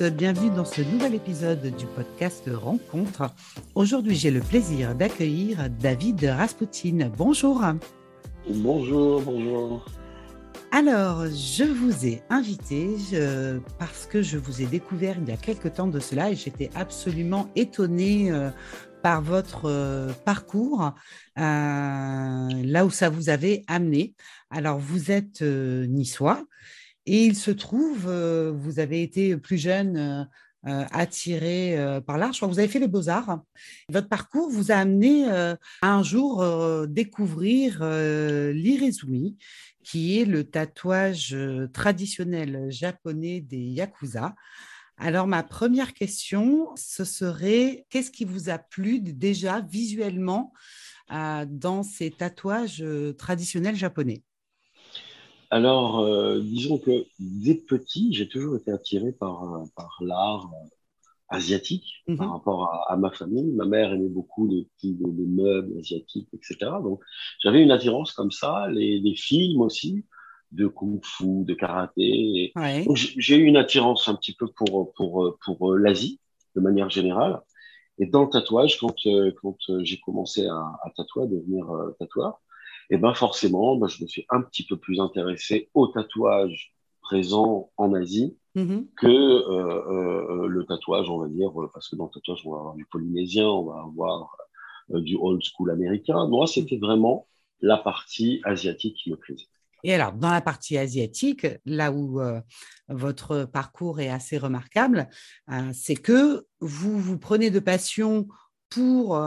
Tous, bienvenue dans ce nouvel épisode du podcast Rencontre. Aujourd'hui, j'ai le plaisir d'accueillir David Raspoutine. Bonjour. Bonjour, bonjour. Alors, je vous ai invité parce que je vous ai découvert il y a quelque temps de cela et j'étais absolument étonnée euh, par votre euh, parcours, euh, là où ça vous avait amené. Alors, vous êtes niçois et il se trouve, vous avez été plus jeune. attiré par l'art. Je crois que vous avez fait les beaux-arts. Votre parcours vous a amené à un jour découvrir l'irezumi, qui est le tatouage traditionnel japonais des yakuza. Alors, ma première question, ce serait qu'est-ce qui vous a plu déjà visuellement dans ces tatouages traditionnels japonais? Alors, disons que dès petit, j'ai toujours été attiré par, par l'art asiatique par mhm. rapport à, ma famille. Ma mère aimait beaucoup les, petits, les, meubles asiatiques, etc. Donc, j'avais une attirance comme ça, les, les, films aussi, de kung-fu, de karaté. j'ai eu une attirance un petit peu pour, pour, pour, l'Asie, de manière générale. Et dans le tatouage, quand, euh, quand j'ai commencé à, à, tatouer, à devenir euh, tatoueur, et eh ben forcément, ben, je me suis un petit peu plus intéressé au tatouage présent en Asie Mm-hmm. que euh, euh, le tatouage, on va dire, parce que dans le tatouage, on va avoir du polynésien, on va avoir euh, du old school américain. Moi, c'était vraiment la partie asiatique qui me plaisait. Et alors, dans la partie asiatique, là où votre parcours est assez remarquable, c'est que vous vous prenez de passion pour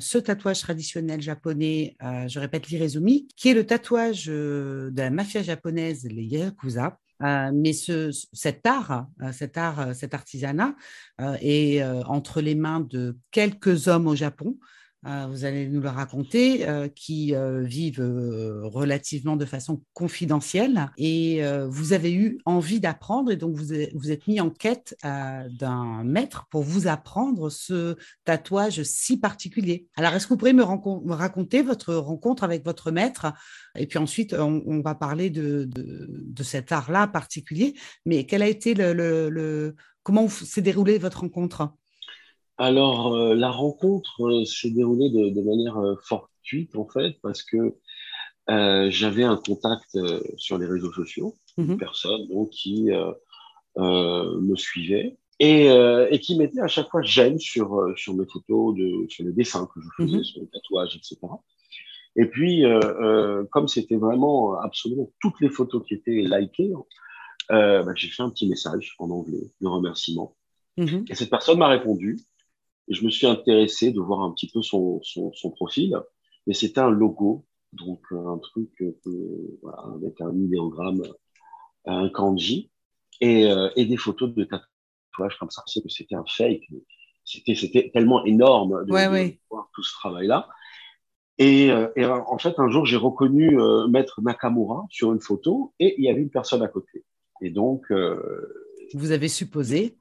ce tatouage traditionnel japonais, je répète l'irezumi, qui est le tatouage de la mafia japonaise, les yakuza, euh, mais ce, cet art, euh, cet art, euh, cet artisanat est entre les mains de quelques hommes au Japon euh, vous allez nous le raconter, euh, qui euh, vivent relativement de façon confidentielle. Et vous avez eu envie d'apprendre et donc vous, vous êtes mis en quête d'un maître pour vous apprendre ce tatouage si particulier. Alors, est-ce que vous pourriez me, raconter votre rencontre avec votre maître? Et puis ensuite, on, va parler de, de, cet art-là particulier. Mais quel a été le, le comment s'est déroulée votre rencontre? Alors, euh, la rencontre euh, s'est déroulée de, manière euh, fortuite, en fait, parce que j'avais un contact sur les réseaux sociaux, une mhm. personne donc, qui me suivait et, qui mettait à chaque fois j'aime sur, sur mes photos, de, sur les dessins que je faisais, mhm. sur les tatouages, etc. Et puis, comme c'était vraiment absolument toutes les photos qui étaient likées, bah, j'ai fait un petit message en anglais de remerciement. Mhm. Et cette personne m'a répondu et je me suis intéressé de voir un petit peu son, son, son profil. Et c'était un logo, donc euh, un truc euh, voilà, avec un idéogramme, un kanji, et, euh, et des photos de tatouage comme ça. C'est que c'était un fake. C'était, c'était tellement énorme de, voir tout ce travail-là. Et, et, en fait, un jour, j'ai reconnu Maître Nakamura sur une photo et il y avait une personne à côté. Et donc, vous avez supposé.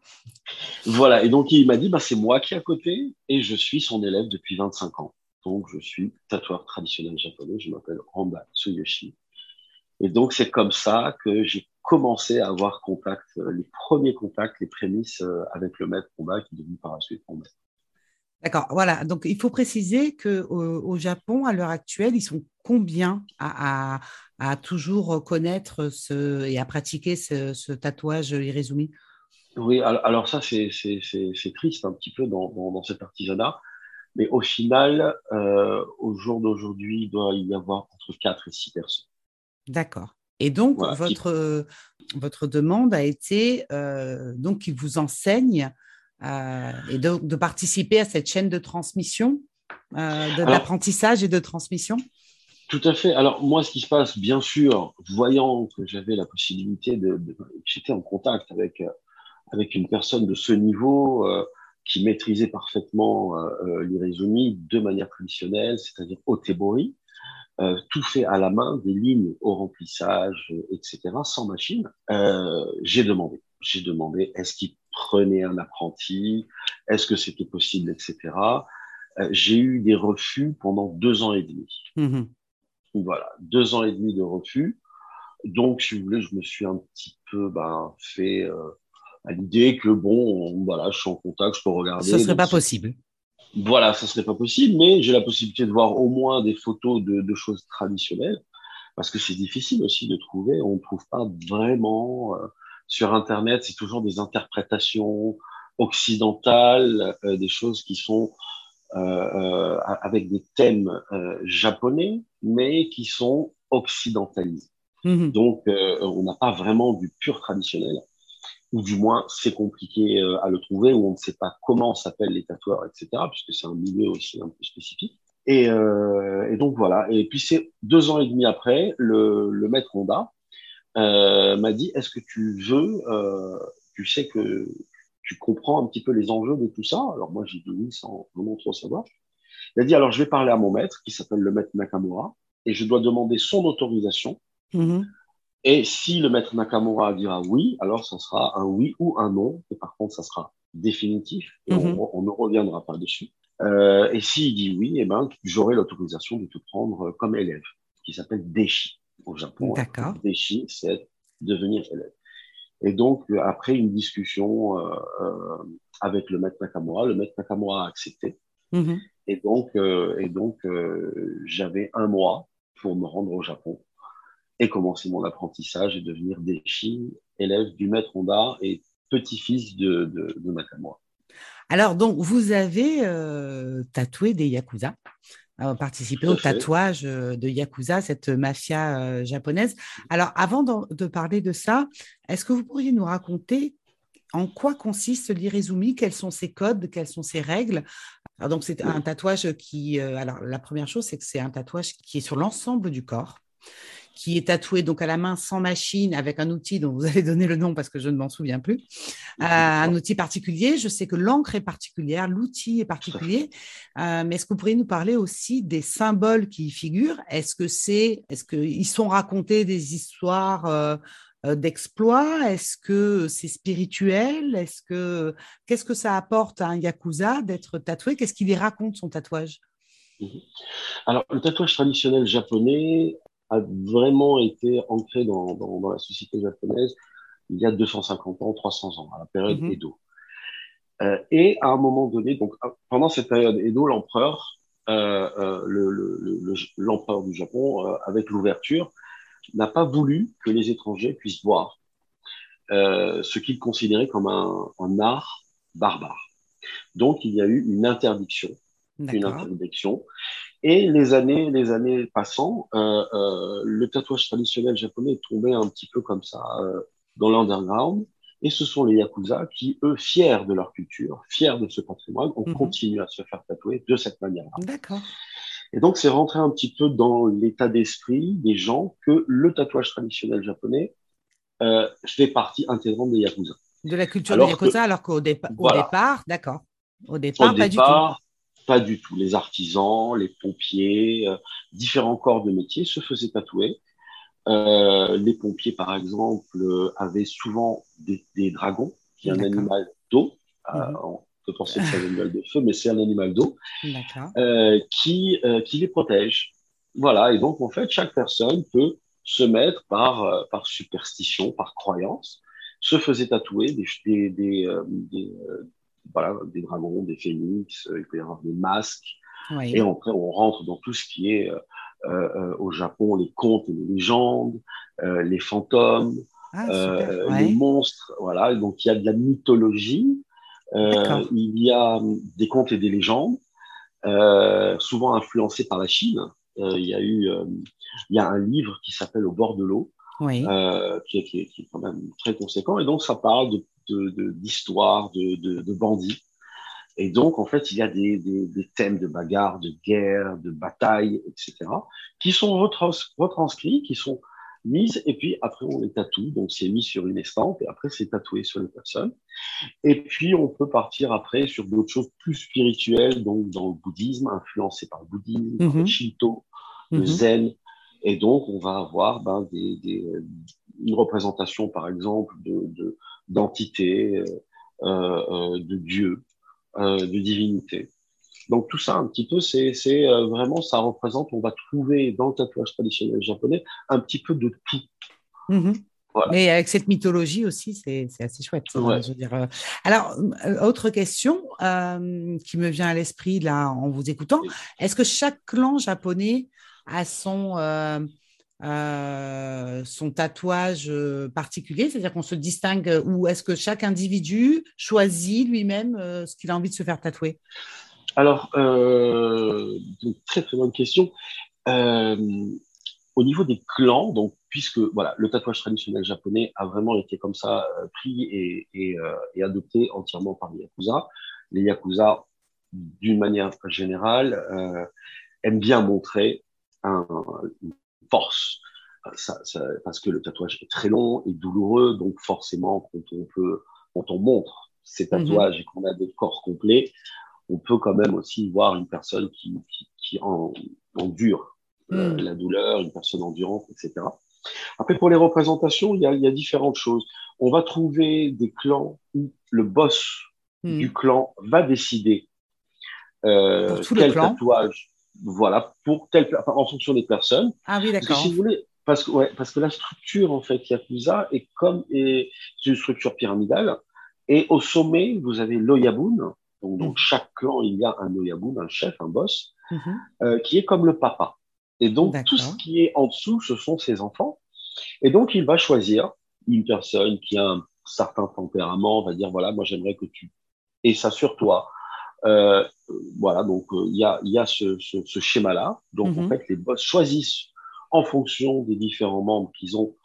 Voilà, et donc il m'a dit, bah, c'est moi qui est à côté, et je suis son élève depuis 25 ans. Donc je suis tatoueur traditionnel japonais, je m'appelle Ramba Tsuyoshi. Et donc c'est comme ça que j'ai commencé à avoir contact, euh, les premiers contacts, les prémices euh, avec le maître Ramba qui est devenu par la suite mon. D'accord, voilà. Donc, il faut préciser qu'au au Japon, à l'heure actuelle, ils sont combien à, toujours connaître ce, et à pratiquer ce, tatouage Irezumi Oui, alors, ça, c'est triste un petit peu dans, cet artisanat. Mais au final, euh, au jour d'aujourd'hui, il doit y avoir entre 4 et 6 personnes. D'accord. Et donc, votre, votre demande a été euh, donc qu'ils vous enseignent euh, et de, participer à cette chaîne de transmission, euh, d'apprentissage et de transmission Tout à fait. Alors moi, ce qui se passe, bien sûr, voyant que j'avais la possibilité de, j'étais en contact avec euh, avec une personne de ce niveau qui maîtrisait parfaitement euh, de manière traditionnelle, c'est-à-dire au tebori, tout fait à la main, des lignes au remplissage, etc., sans machine. j'ai demandé, j'ai demandé, est-ce qu'il prenez un apprenti, est-ce que c'était possible, etc. Euh, j'ai eu des refus pendant deux ans et demi. Mm-hmm. Voilà, deux ans et demi de refus. Donc, si vous voulez, je me suis un petit peu ben, fait euh, à l'idée que bon, voilà, je suis en contact, je peux regarder. Ce serait pas possible. Voilà, ce serait pas possible, mais j'ai la possibilité de voir au moins des photos de, de choses traditionnelles, parce que c'est difficile aussi de trouver. On ne trouve pas vraiment euh, sur Internet. C'est toujours des interprétations occidentales, euh, des choses qui sont euh, euh avec des thèmes japonais, mais qui sont occidentalisés. Mm-hmm. Donc, on n'a pas vraiment du pur traditionnel ou du moins c'est compliqué euh, à le trouver, ou on ne sait pas comment s'appellent les tatoueurs, etc., puisque c'est un milieu aussi un peu spécifique. Et, euh, et donc voilà. Et puis c'est deux ans et demi après, le, le maître Honda euh, m'a dit Est-ce que tu veux, euh, tu sais que tu comprends un petit peu les enjeux de tout ça? Alors moi j'ai dit oui sans vraiment trop savoir. Il a dit Alors je vais parler à mon maître qui s'appelle le maître Nakamura et je dois demander son autorisation. Mm-hmm. Et si le maître Nakamura dira oui, alors ça sera un oui ou un non. Et par contre, ça sera définitif et on, mhm. ne reviendra pas dessus. Euh, et s'il dit oui, eh ben, j'aurai l'autorisation de te prendre comme élève, qui s'appelle Deshi au Japon. D'accord. Deshi, c'est devenir élève. Et donc, après une discussion euh, euh, avec le maître Nakamura, le maître Nakamura a accepté. Mhm. Et donc, euh, et donc euh, j'avais un mois pour me rendre au Japon et commencer mon apprentissage et devenir Deshi, élève du maître Honda et petit-fils de, de, de Nakamura. Alors, donc, vous avez euh, tatoué des Yakuza, participé au tatouage de Yakuza, cette mafia japonaise. Alors, avant de, de parler de ça, est-ce que vous pourriez nous raconter en quoi consiste l'irizumi Quels sont ses codes? Quelles sont ses règles? Alors, Donc, c'est un tatouage qui. alors, la première chose, c'est que c'est un tatouage qui est sur l'ensemble du corps qui est tatoué donc à la main sans machine avec un outil dont vous allez donner le nom parce que je ne m'en souviens plus, euh, un outil particulier. Je sais que l'encre est particulière, l'outil est particulier, euh, mais est-ce que vous pourriez nous parler aussi des symboles qui y figurent? Est-ce que c'est, est-ce qu'ils sont racontés des histoires euh, d'exploits? Est-ce que c'est spirituel? Est-ce que qu'est-ce que ça apporte à un yakuza d'être tatoué? Qu'est-ce qu'il y raconte son tatouage? Mhm. alors, le tatouage traditionnel japonais a vraiment été ancré dans, dans, dans, la société japonaise il y a 250 ans, 300 ans, à la période mm-hmm. Edo. Euh, et à un moment donné, donc pendant cette période Edo, l'empereur, euh, euh, l'empereur le, le, du Japon, avec l'ouverture, n'a pas voulu que les étrangers puissent voir euh, ce qu'il considérait comme un, un, art barbare. Donc il y a eu une interdiction, une interdiction et les années, les années passant, euh, euh, le tatouage traditionnel japonais est tombé un petit peu comme ça euh, dans l'underground. Et ce sont les yakuza qui, eux, fiers de leur culture, fiers de ce patrimoine, ont mhm. continué à se faire tatouer de cette manière-là. D'accord. Et donc, c'est rentré un petit peu dans l'état d'esprit des gens que le tatouage traditionnel japonais euh, fait partie intégrante des yakuza. De la culture des yakuza, alors qu'au départ, d'accord. Au départ, pas du tout pas du tout. Les artisans, les pompiers, euh, différents corps de métier se faisaient tatouer. Euh, les pompiers, par exemple, euh, avaient souvent des, des dragons, qui est un animal d'eau. Euh, mhm. on peut penser que c'est un animal de feu, mais c'est un animal d'eau qui, qui les protège. Voilà, et donc en fait, chaque personne peut se mettre par, par superstition, par croyance, se faisait tatouer des, des, des, des, voilà, des dragons, des phénix, euh, il peut y avoir des masques. Et après, on rentre dans tout ce qui est euh, euh, au Japon, les contes et les légendes, les fantômes, ah, les monstres. Voilà, donc il y a de la mythologie, il y a des contes et des légendes, souvent influencés par la Chine. il y a eu, il y a un livre qui s'appelle Au bord de l'eau, qui, qui, qui, est quand même très conséquent. Et donc, ça parle de d'histoire, de, de, de, bandits. Et donc, en fait, il y a des, des, des, thèmes de bagarre, de guerre, de bataille, etc., qui sont retrans retranscrits, qui sont mises, et puis après, on les tatoue. Donc, c'est mis sur une estampe, et après, c'est tatoué sur les personnes. Et puis, on peut partir après sur d'autres choses plus spirituelles, donc dans le bouddhisme, influencé par le bouddhisme, par le mm-hmm. shinto, le mm-hmm. zen. Et donc, on va avoir ben, des, des, une représentation, par exemple, de, de d'entité, euh, euh, de Dieu, euh, de divinité. Donc tout ça, un petit peu, c'est vraiment, ça représente, on va trouver dans le tatouage traditionnel japonais un petit peu de tout. Mm-hmm. Mais avec cette mythologie aussi, c'est assez chouette. Hein, je veux dire. Euh. Alors, euh, autre question qui me vient à l'esprit là en vous écoutant. Est-ce que chaque clan japonais a son, son tatouage particulier C'est-à-dire qu'on se distingue ou est-ce que chaque individu choisit lui-même ce qu'il a envie de se faire tatouer alors, euh, très très bonne question. Euh, au niveau des clans, donc puisque voilà, le tatouage traditionnel japonais a vraiment été comme ça euh, pris et, et, euh, adopté entièrement par les yakuza. Les yakuza, d'une manière générale, euh, aiment bien montrer un, une force, ça, ça, parce que le tatouage est très long et douloureux, donc forcément, quand on peut, quand on montre ces mhm. tatouages et qu'on a des corps complets, on peut quand même aussi voir une personne qui, qui, qui en, endure euh, hmm. la douleur, une personne endurante, etc. Après, pour les représentations, il y a, il y a différentes choses. On va trouver des clans où le boss hmm. du clan va décider euh, quel tatouage, voilà, pour tel, enfin, en fonction des personnes. Ah oui, d'accord. Si vous voulez, parce que, ouais, parce que la structure, en fait, Yakuza est comme, est une structure pyramidale. Et au sommet, vous avez l'Oyabun, donc, dans mmh. chaque clan, il y a un Oyabun, un chef, un boss, mmh. euh, qui est comme le papa. Et donc, tout ce qui est en dessous, ce sont ses enfants. Et donc, il va choisir une personne qui a un certain tempérament, on va dire, voilà, moi, j'aimerais que tu et ça sur toi. Euh, voilà, donc, euh, il y, a, y a ce, ce, ce schéma-là. Donc, en mmh. fait, les boss choisissent en fonction des différents membres qu'ils ont,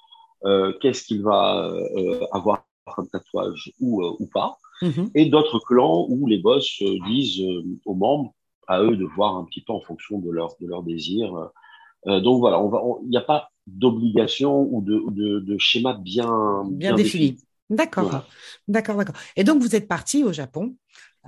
euh, qu'est-ce qu'il va avoir comme tatouage ou, ou pas. Mhm. et d'autres clans où les boss disent aux membres, à eux de voir un petit peu en fonction de leur, de leur désir. Donc voilà, il n'y a pas d'obligation ou de, de, de, schéma bien, bien, défini. D'accord, d'accord, d'accord. Et donc vous êtes parti au Japon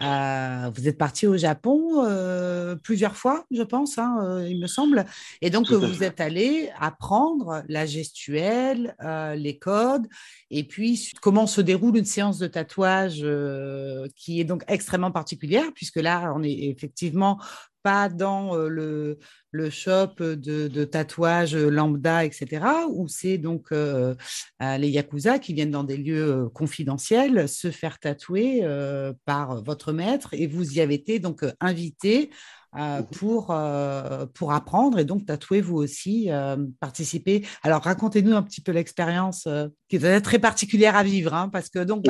euh, vous êtes parti au Japon euh, plusieurs fois, je pense, hein, euh, il me semble. Et donc, vous êtes allé apprendre la gestuelle, les codes, et puis comment se déroule une séance de tatouage qui est donc extrêmement particulière, puisque là, on est effectivement pas dans le, le shop de, de tatouage lambda, etc., où c'est donc les yakuza qui viennent dans des lieux confidentiels se faire tatouer par votre maître et vous y avez été donc invité mmh pour, pour apprendre et donc tatouer vous aussi, participer. Alors racontez-nous un petit peu l'expérience qui est très particulière à vivre, hein, parce que donc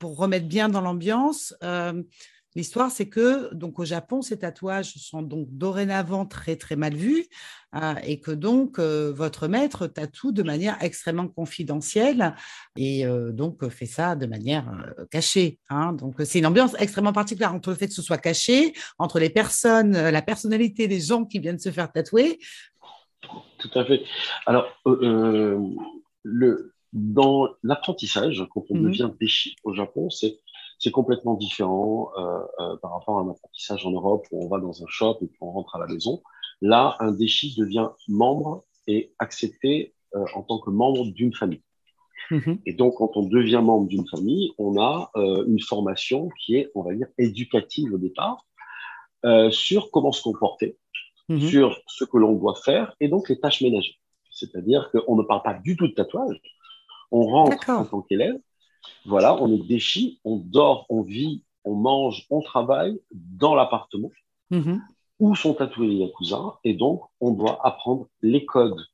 pour remettre bien dans l'ambiance, L'histoire, c'est que donc au Japon, ces tatouages sont donc dorénavant très très mal vus euh, et que donc euh, votre maître tatoue de manière extrêmement confidentielle et euh, donc fait ça de manière cachée. Hein. Donc c'est une ambiance extrêmement particulière entre le fait que ce soit caché, entre les personnes, la personnalité des gens qui viennent se faire tatouer. Tout à fait. Alors le dans l'apprentissage, quand on mmh devient déchi au Japon, c'est c'est complètement différent euh, euh, par rapport à un apprentissage en Europe où on va dans un shop et puis on rentre à la maison. Là, un déchi devient membre et accepté euh, en tant que membre d'une famille. Mm-hmm. Et donc, quand on devient membre d'une famille, on a euh, une formation qui est, on va dire, éducative au départ euh, sur comment se comporter, mm-hmm. sur ce que l'on doit faire et donc les tâches ménagères. C'est-à-dire qu'on ne parle pas du tout de tatouage. On rentre en tant qu'élève voilà, on est déchi, on dort, on vit, on mange, on travaille dans l'appartement mm-hmm. où sont tatoués les yakuza. Et donc, on doit apprendre les codes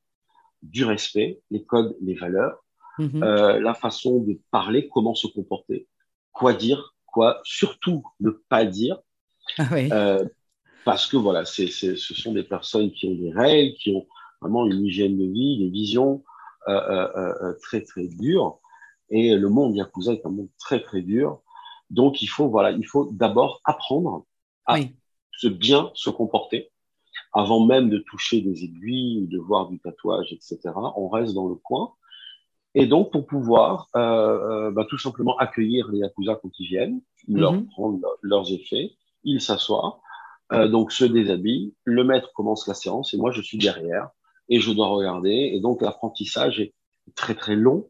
du respect, les codes, les valeurs, mm-hmm. euh, la façon de parler, comment se comporter, quoi dire, quoi surtout ne pas dire. Ah euh, parce que voilà, c'est, ce sont des personnes qui ont des règles, qui ont vraiment une hygiène de vie, des visions euh, très très dures. Et le monde Yakuza est un monde très, très dur. Donc, il faut, voilà, il faut d'abord apprendre à se bien se comporter avant même de toucher des aiguilles ou de voir du tatouage, etc. On reste dans le coin. Et donc, pour pouvoir euh, euh, bah, tout simplement accueillir les Yakuza quand ils viennent, leur mhm. prendre leurs effets, ils s'assoient, euh, donc se déshabillent, le maître commence la séance et moi je suis derrière et je dois regarder. Et donc, l'apprentissage est très très long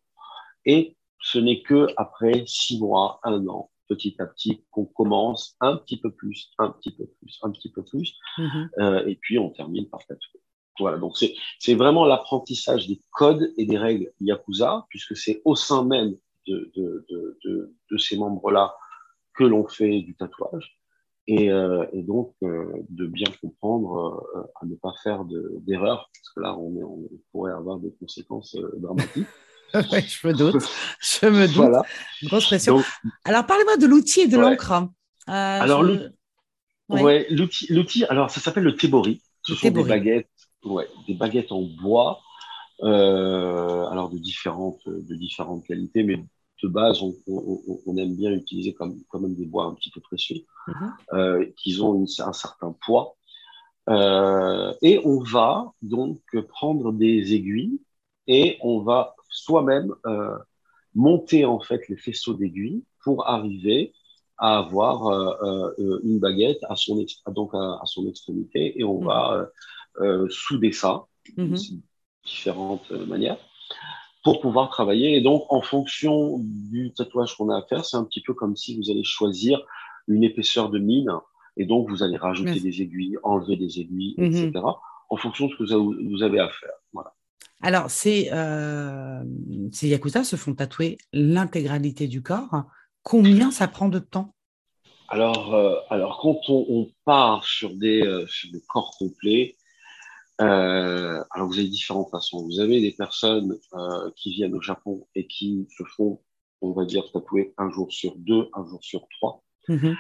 et ce n'est que après six mois, un an, petit à petit, qu'on commence un petit peu plus, un petit peu plus, un petit peu plus, mm-hmm. euh, et puis on termine par tatouer. Voilà, donc c'est vraiment l'apprentissage des codes et des règles Yakuza, puisque c'est au sein même de, de, de, de ces membres-là que l'on fait du tatouage. Et, euh, et donc, euh, de bien comprendre euh, à ne pas faire d'erreurs, parce que là, on, est, on, pourrait avoir des conséquences dramatiques. ouais, je me doute. Je me doute. Voilà. Grosse pression. alors, parlez-moi de l'outil et de l'encre. alors, ouais. l'outil, alors ça s'appelle le tebori. Ce sont des baguettes, ouais, des baguettes en bois, alors de différentes, de différentes qualités, mais de base, on, aime bien utiliser comme, quand même des bois un petit peu précieux, mhm. euh, qui ont un certain poids. Euh, et on va donc prendre des aiguilles et on va soi-même euh, monter en fait les faisceaux d'aiguilles pour arriver à avoir une baguette à son, donc à, son extrémité et on mhm. va souder ça de mhm. différentes manières pour pouvoir travailler. Et donc, en fonction du tatouage qu'on a à faire, c'est un petit peu comme si vous allez choisir une épaisseur de mine. Et donc, vous allez rajouter des aiguilles, enlever des aiguilles, mhm. etc., en fonction de ce que vous avez à faire. Voilà. Alors, ces, euh, ces Yakuza se font tatouer l'intégralité du corps. Combien ça prend de temps? Alors, euh, alors, quand on, part sur des, euh, sur des corps complets, euh, alors, vous avez différentes façons. Vous avez des personnes euh, qui viennent au Japon et qui se font, on va dire, tatouer un jour sur deux, un jour sur trois, mm-hmm.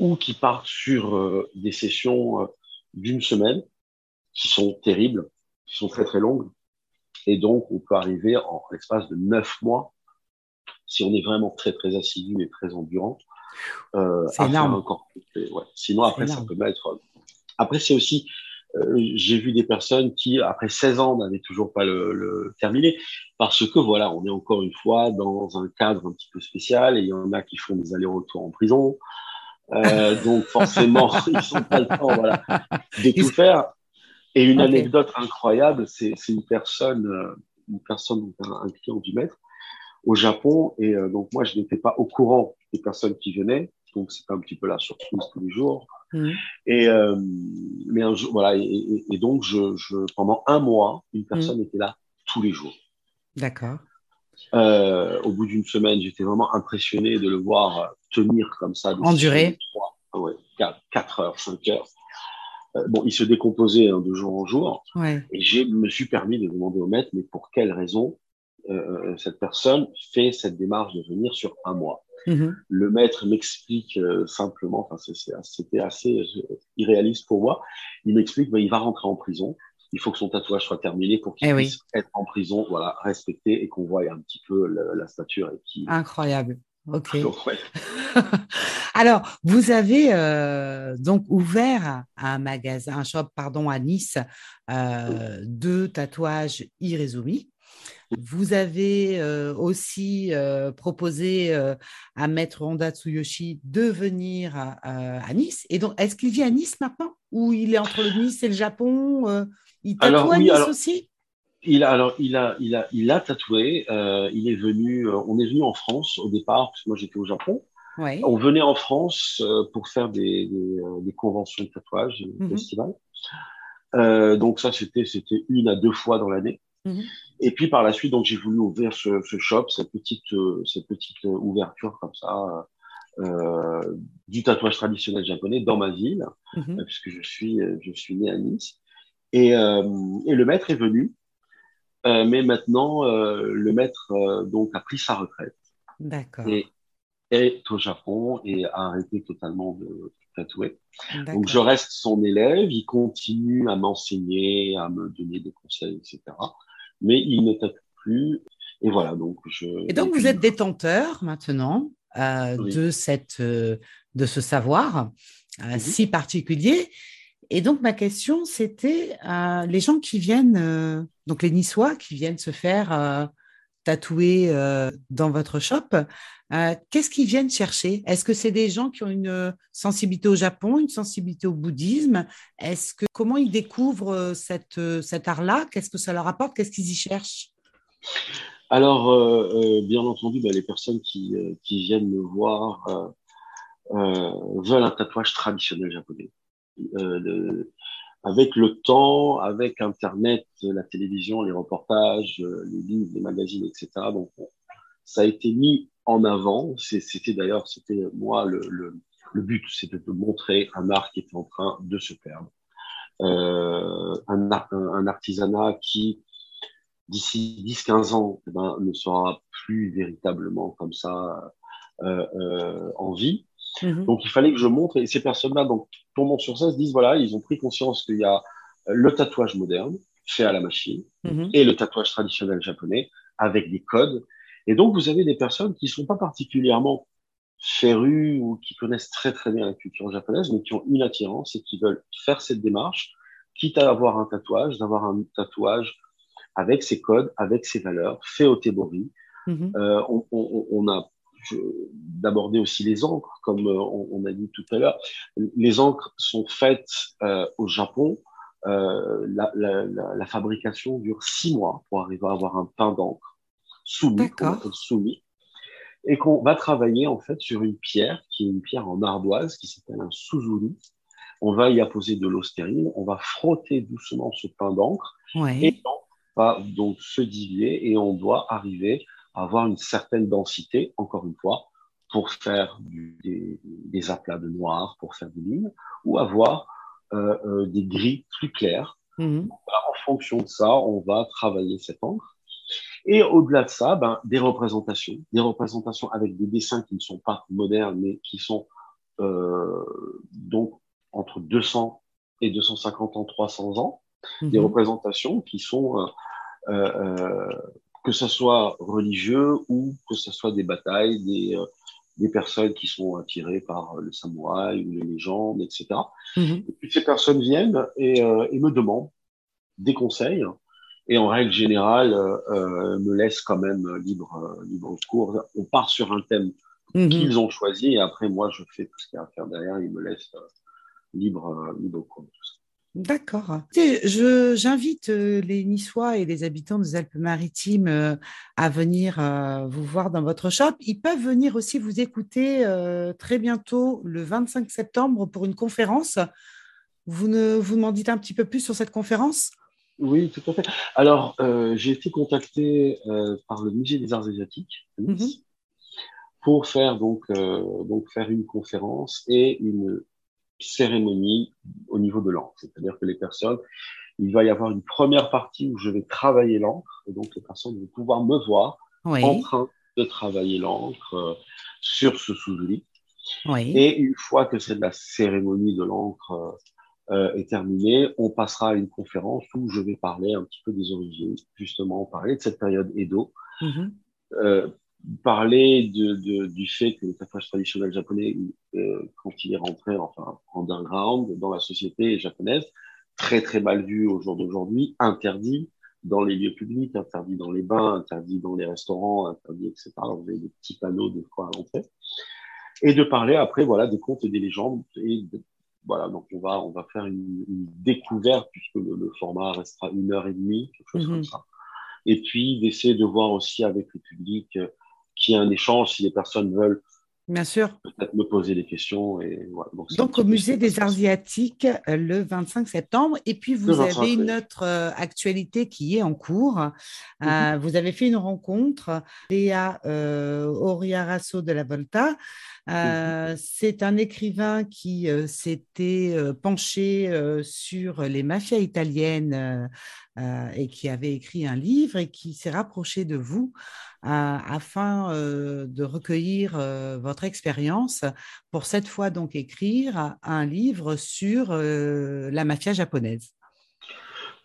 ou qui partent sur euh, des sessions euh, d'une semaine, qui sont terribles, qui sont très très longues. Et donc, on peut arriver en l'espace de neuf mois, si on est vraiment très très assidu et très endurant, euh, à énorme. Ouais. Sinon, après, ça peut mettre. Après, c'est aussi euh, j'ai vu des personnes qui, après 16 ans, n'avaient toujours pas le, le, terminé, parce que voilà, on est encore une fois dans un cadre un petit peu spécial, et il y en a qui font des allers-retours en prison, euh, donc forcément, ils n'ont pas le temps, voilà, de tout faire. Et une anecdote incroyable, c'est une personne, euh, une personne, un, client du maître au Japon, et euh, donc moi, je n'étais pas au courant des personnes qui venaient, donc c'est un petit peu la surprise tous les jours. Mmh. Et euh, mais un jour, voilà, et, et, donc je, je, pendant un mois, une personne mmh. était là tous les jours. D'accord. Euh, au bout d'une semaine, j'étais vraiment impressionné de le voir tenir comme ça. Endurer. Ouais, 4 heures, 5 heures. Euh, bon, il se décomposait hein, de jour en jour. Ouais. Et je me suis permis de demander au maître, mais pour quelle raison euh, cette personne fait cette démarche de venir sur un mois? Mhm. Le maître m'explique euh, simplement, enfin, c'était assez euh, irréaliste pour moi. Il m'explique, bah, il va rentrer en prison. Il faut que son tatouage soit terminé pour qu'il eh puisse être en prison, voilà, respecté et qu'on voie un petit peu la stature. Et qui... Incroyable. Ok. Alors, vous avez euh, donc ouvert un magasin, un shop, pardon, à Nice de tatouage Irezumi. Vous avez euh, aussi euh, proposé euh, à Maître Honda Tsuyoshi de venir à, Nice. Et donc, est-ce qu'il vit à Nice maintenant? Ou il est entre le Nice et le Japon Il tatoue à Nice aussi? Il a, alors, il a, il a, il a tatoué. il est venu, on est venu en France au départ, parce que moi j'étais au Japon. On venait en France pour faire des, des, conventions de tatouage, des mmh festivals. donc ça, c'était, c'était une à deux fois dans l'année. Mmh et puis par la suite, donc j'ai voulu ouvrir ce, ce, shop, cette petite, euh, cette petite euh, ouverture comme ça euh, du tatouage traditionnel japonais dans ma ville, mhm. puisque je suis, je suis né à Nice. Et, et le maître est venu, mais maintenant le maître donc a pris sa retraite. D'accord. Et est au Japon et a arrêté totalement de tatouer. Donc je reste son élève, il continue à m'enseigner, à me donner des conseils, etc mais il ne tatoue plus. Et voilà, donc je. Et donc vous êtes détenteur maintenant euh, de cette, euh, de ce savoir euh, mhm. si particulier. Et donc ma question c'était les gens qui viennent, donc les Niçois qui viennent se faire tatouer dans votre shop, qu'est-ce qu'ils viennent chercher? Est-ce que c'est des gens qui ont une sensibilité au Japon, une sensibilité au bouddhisme? Est-ce que comment ils découvrent cet art-là? Qu'est-ce que ça leur apporte? Qu'est-ce qu'ils y cherchent? Alors, bien entendu, bah, les personnes qui, viennent me voir veulent un tatouage traditionnel japonais. Avec le temps, avec Internet, la télévision, les reportages, les livres, les magazines, etc. Donc, ça a été mis en avant. C'était d'ailleurs, c'était moi le, but, c'était de montrer un art qui était en train de se perdre. Euh, un, un, artisanat qui, d'ici 10-15 ans, eh ben, ne sera plus véritablement comme ça euh, euh, en vie. Mhm. Donc, il fallait que je montre, et ces personnes-là, donc, tombant sur ça, se disent, voilà, ils ont pris conscience qu'il y a le tatouage moderne, fait à la machine, mhm. et le tatouage traditionnel japonais, avec des codes. Et donc, vous avez des personnes qui ne sont pas particulièrement férues ou qui connaissent très très bien la culture japonaise, mais qui ont une attirance et qui veulent faire cette démarche, quitte à avoir un tatouage, d'avoir un tatouage avec ses codes, avec ses valeurs, fait au tebori. Mhm. Euh, on, on, on, a d'aborder aussi les encres, comme euh, on, a dit tout à l'heure. Les encres sont faites euh, au Japon. Euh, la, la, la, fabrication dure six mois pour arriver à avoir un pain d'encre soumis, soumis, et qu'on va travailler en fait sur une pierre qui est une pierre en ardoise qui s'appelle un suzuri. On va y apposer de l'eau stérile, on va frotter doucement ce pain d'encre et on va donc se diluer et on doit arriver avoir une certaine densité, encore une fois, pour faire des, des, aplats de noir, pour faire des lignes, ou avoir euh, euh, des gris plus clairs. Mhm. En fonction de ça, on va travailler cette encre. Et au-delà de ça, ben, des représentations, des représentations avec des dessins qui ne sont pas modernes, mais qui sont euh, donc entre 200 et 250 ans, 300 ans, des mhm. représentations qui sont euh, euh, que ce soit religieux ou que ce soit des batailles, des, euh, des personnes qui sont attirées par le samouraï ou les légendes, etc. Mhm. Et puis ces personnes viennent et, euh, et, me demandent des conseils et en règle générale euh, me laissent quand même libre, libre cours. On part sur un thème mhm. qu'ils ont choisi et après moi je fais tout ce qu'il y a à faire derrière, ils me laissent libre, libre cours. D'accord. J'invite euh, les Niçois et les habitants des Alpes-Maritimes euh, à venir euh, vous voir dans votre shop. Ils peuvent venir aussi vous écouter très bientôt, le 25 septembre, pour une conférence. Vous, ne, vous m'en dites un petit peu plus sur cette conférence? Oui, tout à fait. Alors, j'ai été contacté par le Musée des Arts Asiatiques mhm. pour faire donc, donc faire une conférence et une cérémonie au niveau de l'encre. C'est-à-dire que les personnes, il va y avoir une première partie où je vais travailler l'encre, et donc les personnes vont pouvoir me voir en train de travailler l'encre euh, sur ce sous-lit. Et une fois que cette la cérémonie de l'encre euh, euh, est terminée, on passera à une conférence où je vais parler un petit peu des origines, justement parler de cette période Edo, mm-hmm. euh, parler de, de, du fait que le tatouage traditionnel japonais, euh, quand il est rentré enfin underground dans la société japonaise, très très mal vu au jour d'aujourd'hui, interdit dans les lieux publics, interdit dans les bains, interdit dans les restaurants, interdit etc. Vous avez des petits panneaux de quoi à l'entrée. Et de parler après voilà des contes et des légendes et voilà donc on va on va faire une, une découverte puisque le, format restera une heure et demie quelque chose comme mhm. ça. Et puis d'essayer de voir aussi avec le public qu'il y ait un échange si les personnes veulent Bien sûr. Peut-être me poser des questions. Et, donc, au Musée des Arts Asiatiques euh, le 25 septembre. Et puis, vous avez une autre euh, actualité qui est en cours. Euh, mhm. vous avez fait une rencontre, Léa euh, Oriarasso de la Volta. Mhm. C'est un écrivain qui s'était penché sur les mafias italiennes et qui avait écrit un livre et qui s'est rapproché de vous afin de recueillir votre expérience pour cette fois donc écrire un livre sur la mafia japonaise.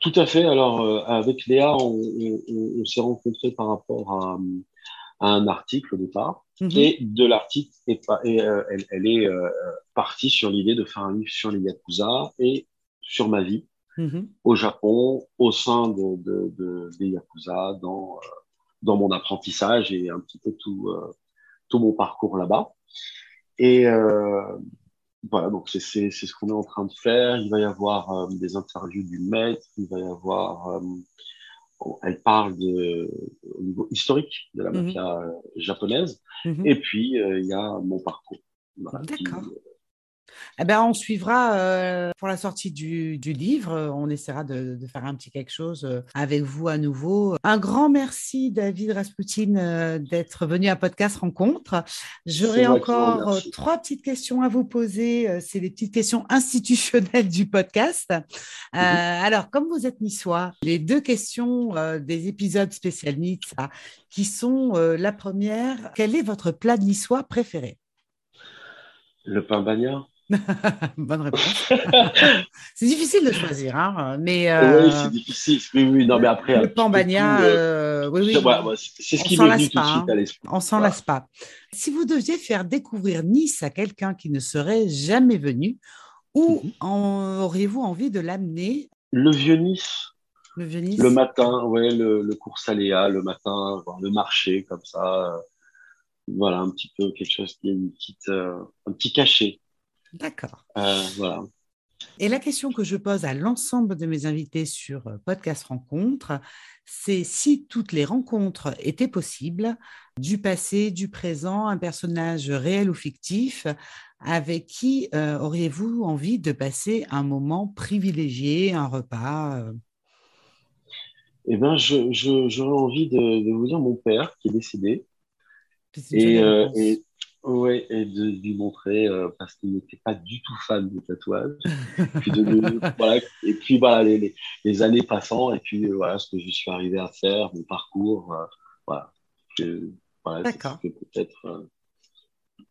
Tout à fait. Alors, avec Léa, on, s'est rencontrés par rapport à, un article au départ. Mmh et de l'article, elle, elle, est partie sur l'idée de faire un livre sur les Yakuza et sur ma vie mmh au Japon, au sein de, de, des Yakuza, dans dans mon apprentissage et un petit peu tout, euh, tout mon parcours là-bas. Et euh, voilà, donc c'est ce qu'on est en train de faire. Il va y avoir euh, des interviews du maître, il va y avoir. elle parle de, au niveau historique de la mhm. mafia japonaise. Mhm. Et puis, il y a mon parcours. D'accord. Eh ben, on suivra euh, pour la sortie du, livre. On essaiera de, faire un petit quelque chose euh, avec vous à nouveau. Un grand merci, David Rasputin, euh, d'être venu à Podcast Rencontre. J'aurai encore trois petites questions à vous poser. C'est les petites questions institutionnelles du podcast. Mhm. Alors, comme vous êtes niçois, les deux questions des épisodes spécial Nice, qui sont la première, quel est votre plat niçois préféré? Le pain bagnard? Bonne réponse. c'est difficile de choisir, hein, mais. Oui, c'est difficile. Oui, oui, non, mais après. Le pambagna, euh, oui, oui. c'est ce qui m'est venu tout de suite à l'esprit. On s'en lasse pas. Si vous deviez faire découvrir Nice à quelqu'un qui ne serait jamais venu, où mhm. auriez-vous envie de l'amener? Le vieux Nice. Le vieux Nice? Le matin, ouais, le, le cours Saléa, le matin, le marché comme ça. voilà, un petit peu quelque chose qui est une petite, un petit cachet. D'accord. Euh, voilà. Et la question que je pose à l'ensemble de mes invités sur euh, Podcast Rencontre, c'est si toutes les rencontres étaient possibles, du passé, du présent, un personnage réel ou fictif, avec qui euh, auriez-vous envie de passer un moment privilégié, un repas Eh bien, j'aurais envie de, vous dire mon père qui est décédé. et, oui, et de lui montrer, euh, parce qu'il n'était pas du tout fan de tatouage. puis voilà, et puis voilà, les, les, années passant, et puis euh, voilà ce que je suis arrivé à faire, mon parcours. Euh, voilà. voilà D'accord. Peut-être.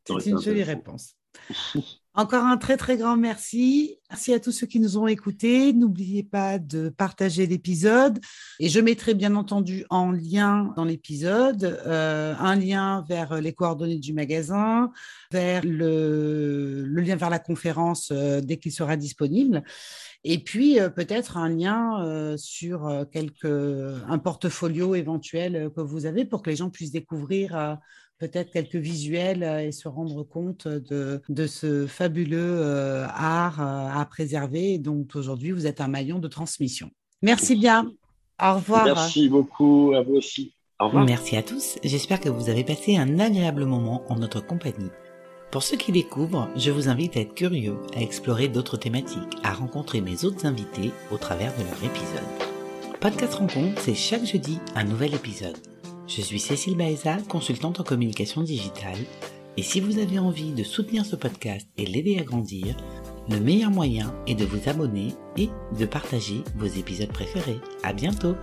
C'est une jolie réponse. Encore un très très grand merci. Merci à tous ceux qui nous ont écoutés. N'oubliez pas de partager l'épisode. Et je mettrai bien entendu en lien dans l'épisode euh, un lien vers les coordonnées du magasin, vers le, lien vers la conférence euh, dès qu'il sera disponible. Et puis euh, peut-être un lien sur quelque, un portfolio éventuel que vous avez pour que les gens puissent découvrir peut-être quelques visuels euh, et se rendre compte de, de ce fabuleux euh, art euh, à préserver dont aujourd'hui vous êtes un maillon de transmission. Merci bien. Au revoir. Merci beaucoup à vous aussi. Au revoir. Merci à tous. J'espère que vous avez passé un agréable moment en notre compagnie. Pour ceux qui découvrent, je vous invite à être curieux, à explorer d'autres thématiques, à rencontrer mes autres invités au travers de leur épisode. Podcast Rencontre, c'est chaque jeudi un nouvel épisode. Je suis Cécile Baeza, consultante en communication digitale, et si vous avez envie de soutenir ce podcast et l'aider à grandir, le meilleur moyen est de vous abonner et de partager vos épisodes préférés. À bientôt!